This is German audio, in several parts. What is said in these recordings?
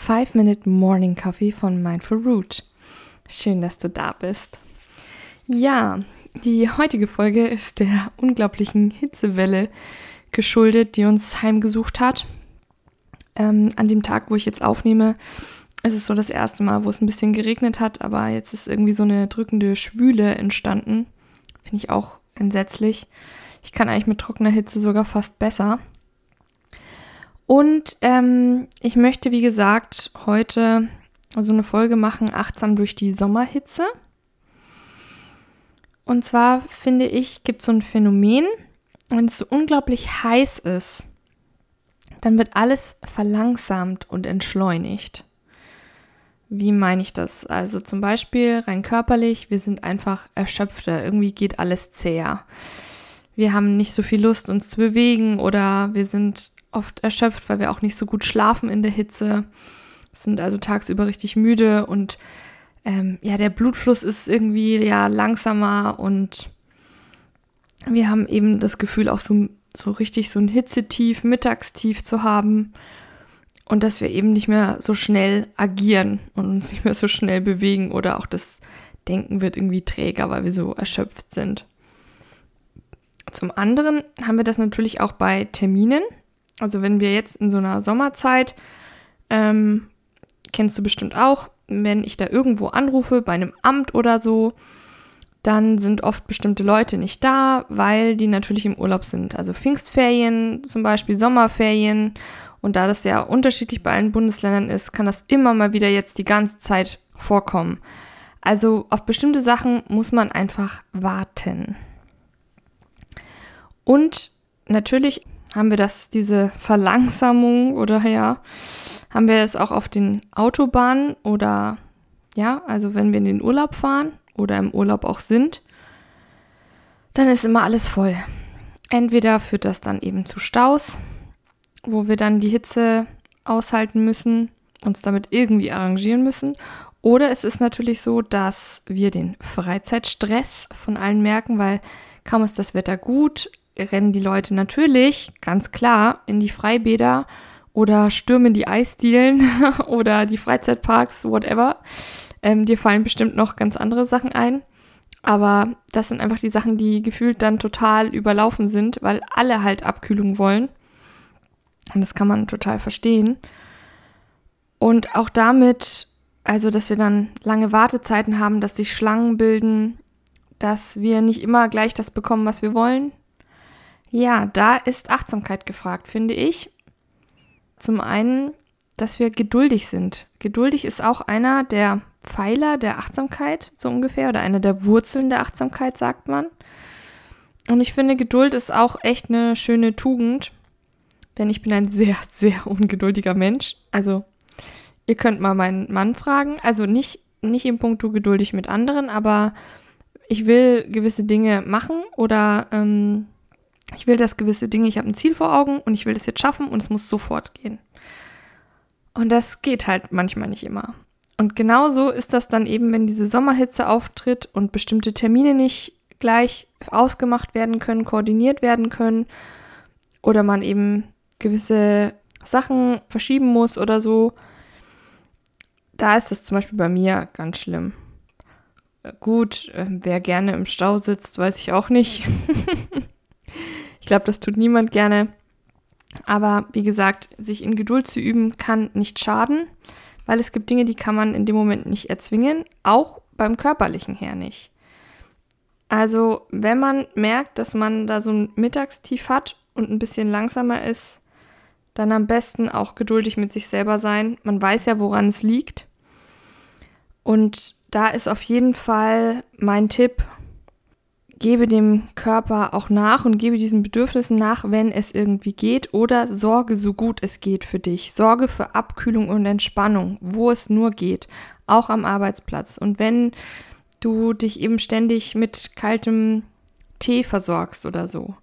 5 Minute Morning Coffee von Mindful Root. Schön, dass du da bist. Ja, die heutige Folge ist der unglaublichen Hitzewelle geschuldet, die uns heimgesucht hat. Ähm, an dem Tag, wo ich jetzt aufnehme, ist es so das erste Mal, wo es ein bisschen geregnet hat, aber jetzt ist irgendwie so eine drückende Schwüle entstanden. Finde ich auch entsetzlich. Ich kann eigentlich mit trockener Hitze sogar fast besser. Und ähm, ich möchte, wie gesagt, heute so eine Folge machen, achtsam durch die Sommerhitze. Und zwar finde ich, gibt es so ein Phänomen, wenn es so unglaublich heiß ist, dann wird alles verlangsamt und entschleunigt. Wie meine ich das? Also zum Beispiel rein körperlich, wir sind einfach erschöpfter, irgendwie geht alles zäher. Wir haben nicht so viel Lust, uns zu bewegen oder wir sind oft erschöpft, weil wir auch nicht so gut schlafen in der Hitze, sind also tagsüber richtig müde und ähm, ja, der Blutfluss ist irgendwie ja langsamer und wir haben eben das Gefühl, auch so, so richtig so ein Hitzetief, Mittagstief zu haben und dass wir eben nicht mehr so schnell agieren und uns nicht mehr so schnell bewegen oder auch das Denken wird irgendwie träger, weil wir so erschöpft sind. Zum anderen haben wir das natürlich auch bei Terminen. Also wenn wir jetzt in so einer Sommerzeit, ähm, kennst du bestimmt auch, wenn ich da irgendwo anrufe, bei einem Amt oder so, dann sind oft bestimmte Leute nicht da, weil die natürlich im Urlaub sind. Also Pfingstferien, zum Beispiel Sommerferien. Und da das ja unterschiedlich bei allen Bundesländern ist, kann das immer mal wieder jetzt die ganze Zeit vorkommen. Also auf bestimmte Sachen muss man einfach warten. Und natürlich haben wir das, diese Verlangsamung oder ja, haben wir es auch auf den Autobahnen oder ja, also wenn wir in den Urlaub fahren oder im Urlaub auch sind, dann ist immer alles voll. Entweder führt das dann eben zu Staus, wo wir dann die Hitze aushalten müssen, uns damit irgendwie arrangieren müssen. Oder es ist natürlich so, dass wir den Freizeitstress von allen merken, weil kaum ist das Wetter gut, rennen die Leute natürlich, ganz klar, in die Freibäder oder stürmen die Eisdielen oder die Freizeitparks, whatever. Ähm, dir fallen bestimmt noch ganz andere Sachen ein. Aber das sind einfach die Sachen, die gefühlt dann total überlaufen sind, weil alle halt Abkühlung wollen. Und das kann man total verstehen. Und auch damit, also dass wir dann lange Wartezeiten haben, dass sich Schlangen bilden, dass wir nicht immer gleich das bekommen, was wir wollen. Ja, da ist Achtsamkeit gefragt, finde ich. Zum einen, dass wir geduldig sind. Geduldig ist auch einer der Pfeiler der Achtsamkeit, so ungefähr, oder einer der Wurzeln der Achtsamkeit, sagt man. Und ich finde, Geduld ist auch echt eine schöne Tugend, denn ich bin ein sehr, sehr ungeduldiger Mensch. Also, ihr könnt mal meinen Mann fragen. Also nicht, nicht im Punkt geduldig mit anderen, aber ich will gewisse Dinge machen oder ähm, ich will das gewisse Dinge, ich habe ein Ziel vor Augen und ich will das jetzt schaffen und es muss sofort gehen. Und das geht halt manchmal nicht immer. Und genauso ist das dann eben, wenn diese Sommerhitze auftritt und bestimmte Termine nicht gleich ausgemacht werden können, koordiniert werden können oder man eben gewisse Sachen verschieben muss oder so. Da ist das zum Beispiel bei mir ganz schlimm. Gut, äh, wer gerne im Stau sitzt, weiß ich auch nicht. Ich glaube, das tut niemand gerne. Aber wie gesagt, sich in Geduld zu üben, kann nicht schaden, weil es gibt Dinge, die kann man in dem Moment nicht erzwingen, auch beim körperlichen her nicht. Also, wenn man merkt, dass man da so ein Mittagstief hat und ein bisschen langsamer ist, dann am besten auch geduldig mit sich selber sein. Man weiß ja, woran es liegt. Und da ist auf jeden Fall mein Tipp, gebe dem Körper auch nach und gebe diesen Bedürfnissen nach, wenn es irgendwie geht, oder sorge so gut es geht für dich. Sorge für Abkühlung und Entspannung, wo es nur geht, auch am Arbeitsplatz. Und wenn du dich eben ständig mit kaltem Tee versorgst oder so.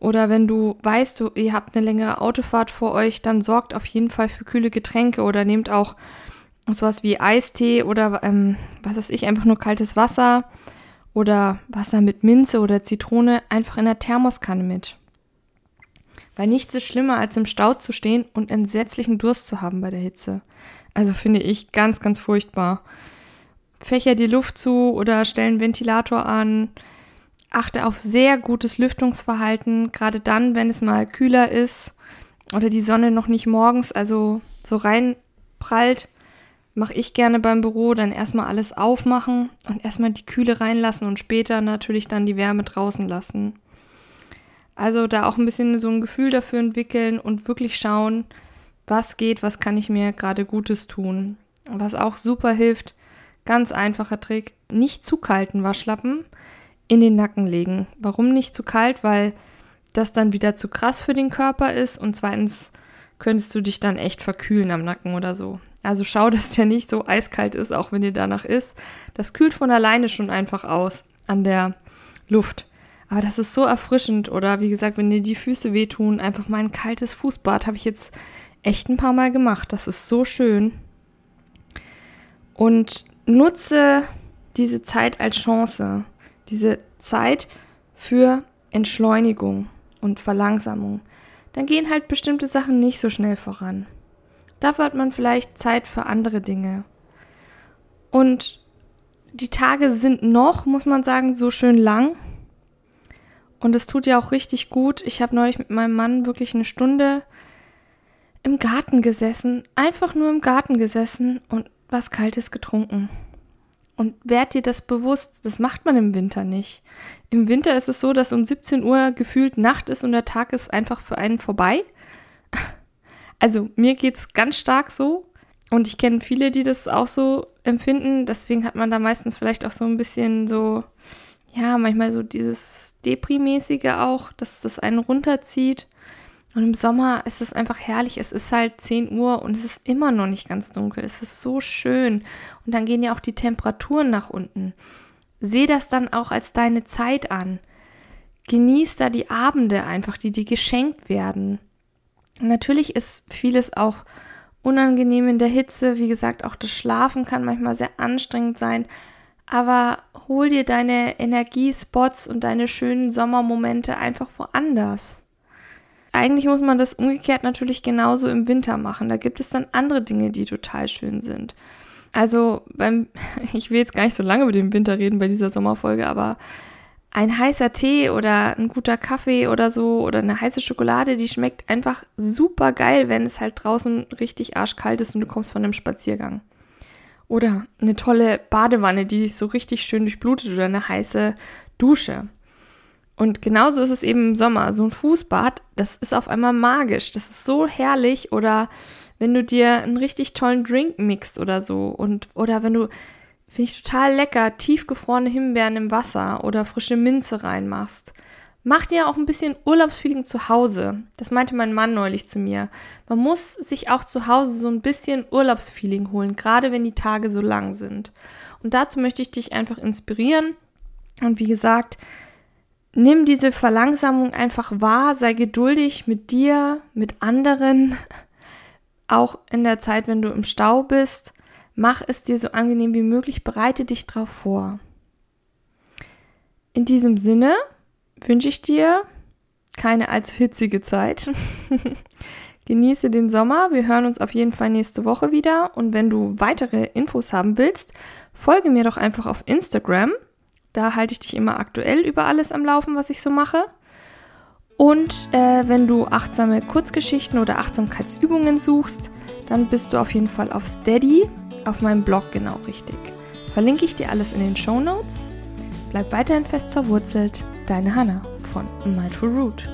Oder wenn du weißt, du, ihr habt eine längere Autofahrt vor euch, dann sorgt auf jeden Fall für kühle Getränke oder nehmt auch sowas wie Eistee oder ähm, was weiß ich, einfach nur kaltes Wasser oder Wasser mit Minze oder Zitrone einfach in der Thermoskanne mit. Weil nichts ist schlimmer, als im Stau zu stehen und entsetzlichen Durst zu haben bei der Hitze. Also finde ich ganz, ganz furchtbar. Fächer die Luft zu oder stellen Ventilator an. Achte auf sehr gutes Lüftungsverhalten, gerade dann, wenn es mal kühler ist oder die Sonne noch nicht morgens, also so reinprallt mache ich gerne beim Büro, dann erstmal alles aufmachen und erstmal die Kühle reinlassen und später natürlich dann die Wärme draußen lassen. Also da auch ein bisschen so ein Gefühl dafür entwickeln und wirklich schauen, was geht, was kann ich mir gerade Gutes tun. Was auch super hilft, ganz einfacher Trick, nicht zu kalten Waschlappen in den Nacken legen. Warum nicht zu kalt? Weil das dann wieder zu krass für den Körper ist und zweitens könntest du dich dann echt verkühlen am Nacken oder so. Also schau, dass der nicht so eiskalt ist, auch wenn dir danach ist. Das kühlt von alleine schon einfach aus an der Luft. Aber das ist so erfrischend. Oder wie gesagt, wenn dir die Füße wehtun, einfach mal ein kaltes Fußbad habe ich jetzt echt ein paar Mal gemacht. Das ist so schön. Und nutze diese Zeit als Chance. Diese Zeit für Entschleunigung und Verlangsamung. Dann gehen halt bestimmte Sachen nicht so schnell voran. Dafür hat man vielleicht Zeit für andere Dinge. Und die Tage sind noch, muss man sagen, so schön lang. Und es tut ja auch richtig gut. Ich habe neulich mit meinem Mann wirklich eine Stunde im Garten gesessen, einfach nur im Garten gesessen und was Kaltes getrunken. Und werd dir das bewusst, das macht man im Winter nicht. Im Winter ist es so, dass um 17 Uhr gefühlt Nacht ist und der Tag ist einfach für einen vorbei. Also mir geht es ganz stark so. Und ich kenne viele, die das auch so empfinden. Deswegen hat man da meistens vielleicht auch so ein bisschen so, ja, manchmal so dieses Deprimäßige auch, dass das einen runterzieht. Und im Sommer ist es einfach herrlich. Es ist halt 10 Uhr und es ist immer noch nicht ganz dunkel. Es ist so schön. Und dann gehen ja auch die Temperaturen nach unten. Seh das dann auch als deine Zeit an. Genieß da die Abende einfach, die dir geschenkt werden. Natürlich ist vieles auch unangenehm in der Hitze. Wie gesagt, auch das Schlafen kann manchmal sehr anstrengend sein. Aber hol dir deine Energiespots und deine schönen Sommermomente einfach woanders. Eigentlich muss man das umgekehrt natürlich genauso im Winter machen. Da gibt es dann andere Dinge, die total schön sind. Also beim, ich will jetzt gar nicht so lange über den Winter reden bei dieser Sommerfolge, aber ein heißer Tee oder ein guter Kaffee oder so oder eine heiße Schokolade, die schmeckt einfach super geil, wenn es halt draußen richtig arschkalt ist und du kommst von einem Spaziergang. Oder eine tolle Badewanne, die dich so richtig schön durchblutet oder eine heiße Dusche. Und genauso ist es eben im Sommer. So ein Fußbad, das ist auf einmal magisch. Das ist so herrlich. Oder wenn du dir einen richtig tollen Drink mixt oder so. Und, oder wenn du Finde ich total lecker, tiefgefrorene Himbeeren im Wasser oder frische Minze reinmachst. Mach dir auch ein bisschen Urlaubsfeeling zu Hause. Das meinte mein Mann neulich zu mir. Man muss sich auch zu Hause so ein bisschen Urlaubsfeeling holen, gerade wenn die Tage so lang sind. Und dazu möchte ich dich einfach inspirieren. Und wie gesagt, nimm diese Verlangsamung einfach wahr, sei geduldig mit dir, mit anderen, auch in der Zeit, wenn du im Stau bist. Mach es dir so angenehm wie möglich, bereite dich drauf vor. In diesem Sinne wünsche ich dir keine allzu hitzige Zeit. Genieße den Sommer. Wir hören uns auf jeden Fall nächste Woche wieder. Und wenn du weitere Infos haben willst, folge mir doch einfach auf Instagram. Da halte ich dich immer aktuell über alles am Laufen, was ich so mache. Und äh, wenn du achtsame Kurzgeschichten oder Achtsamkeitsübungen suchst, dann bist du auf jeden Fall auf Steady auf meinem Blog genau richtig. Verlinke ich dir alles in den Show Notes. Bleib weiterhin fest verwurzelt. Deine Hanna von Mindful Root.